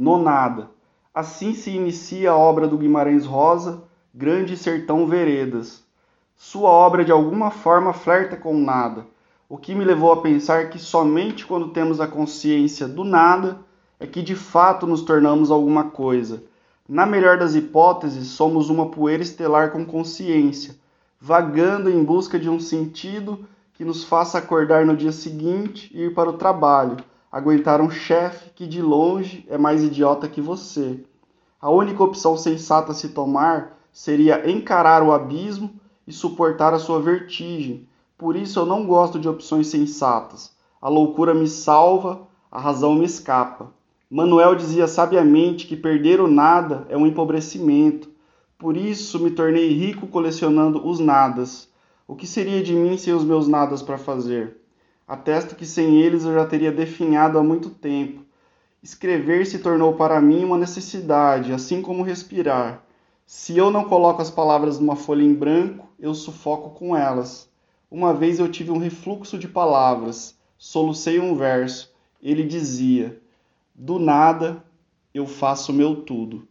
no nada. Assim se inicia a obra do Guimarães Rosa, Grande Sertão Veredas. Sua obra de alguma forma flerta com nada, o que me levou a pensar que somente quando temos a consciência do nada é que de fato nos tornamos alguma coisa. Na melhor das hipóteses, somos uma poeira estelar com consciência, vagando em busca de um sentido que nos faça acordar no dia seguinte e ir para o trabalho, aguentar um chefe que de longe é mais idiota que você. A única opção sensata a se tomar seria encarar o abismo e suportar a sua vertigem. Por isso eu não gosto de opções sensatas. A loucura me salva, a razão me escapa. Manuel dizia sabiamente que perder o nada é um empobrecimento. Por isso me tornei rico colecionando os nadas. O que seria de mim sem os meus nadas para fazer? Atesto que sem eles eu já teria definhado há muito tempo. Escrever se tornou para mim uma necessidade, assim como respirar. Se eu não coloco as palavras numa folha em branco, eu sufoco com elas. Uma vez eu tive um refluxo de palavras, solucei um verso. Ele dizia: Do nada eu faço meu tudo.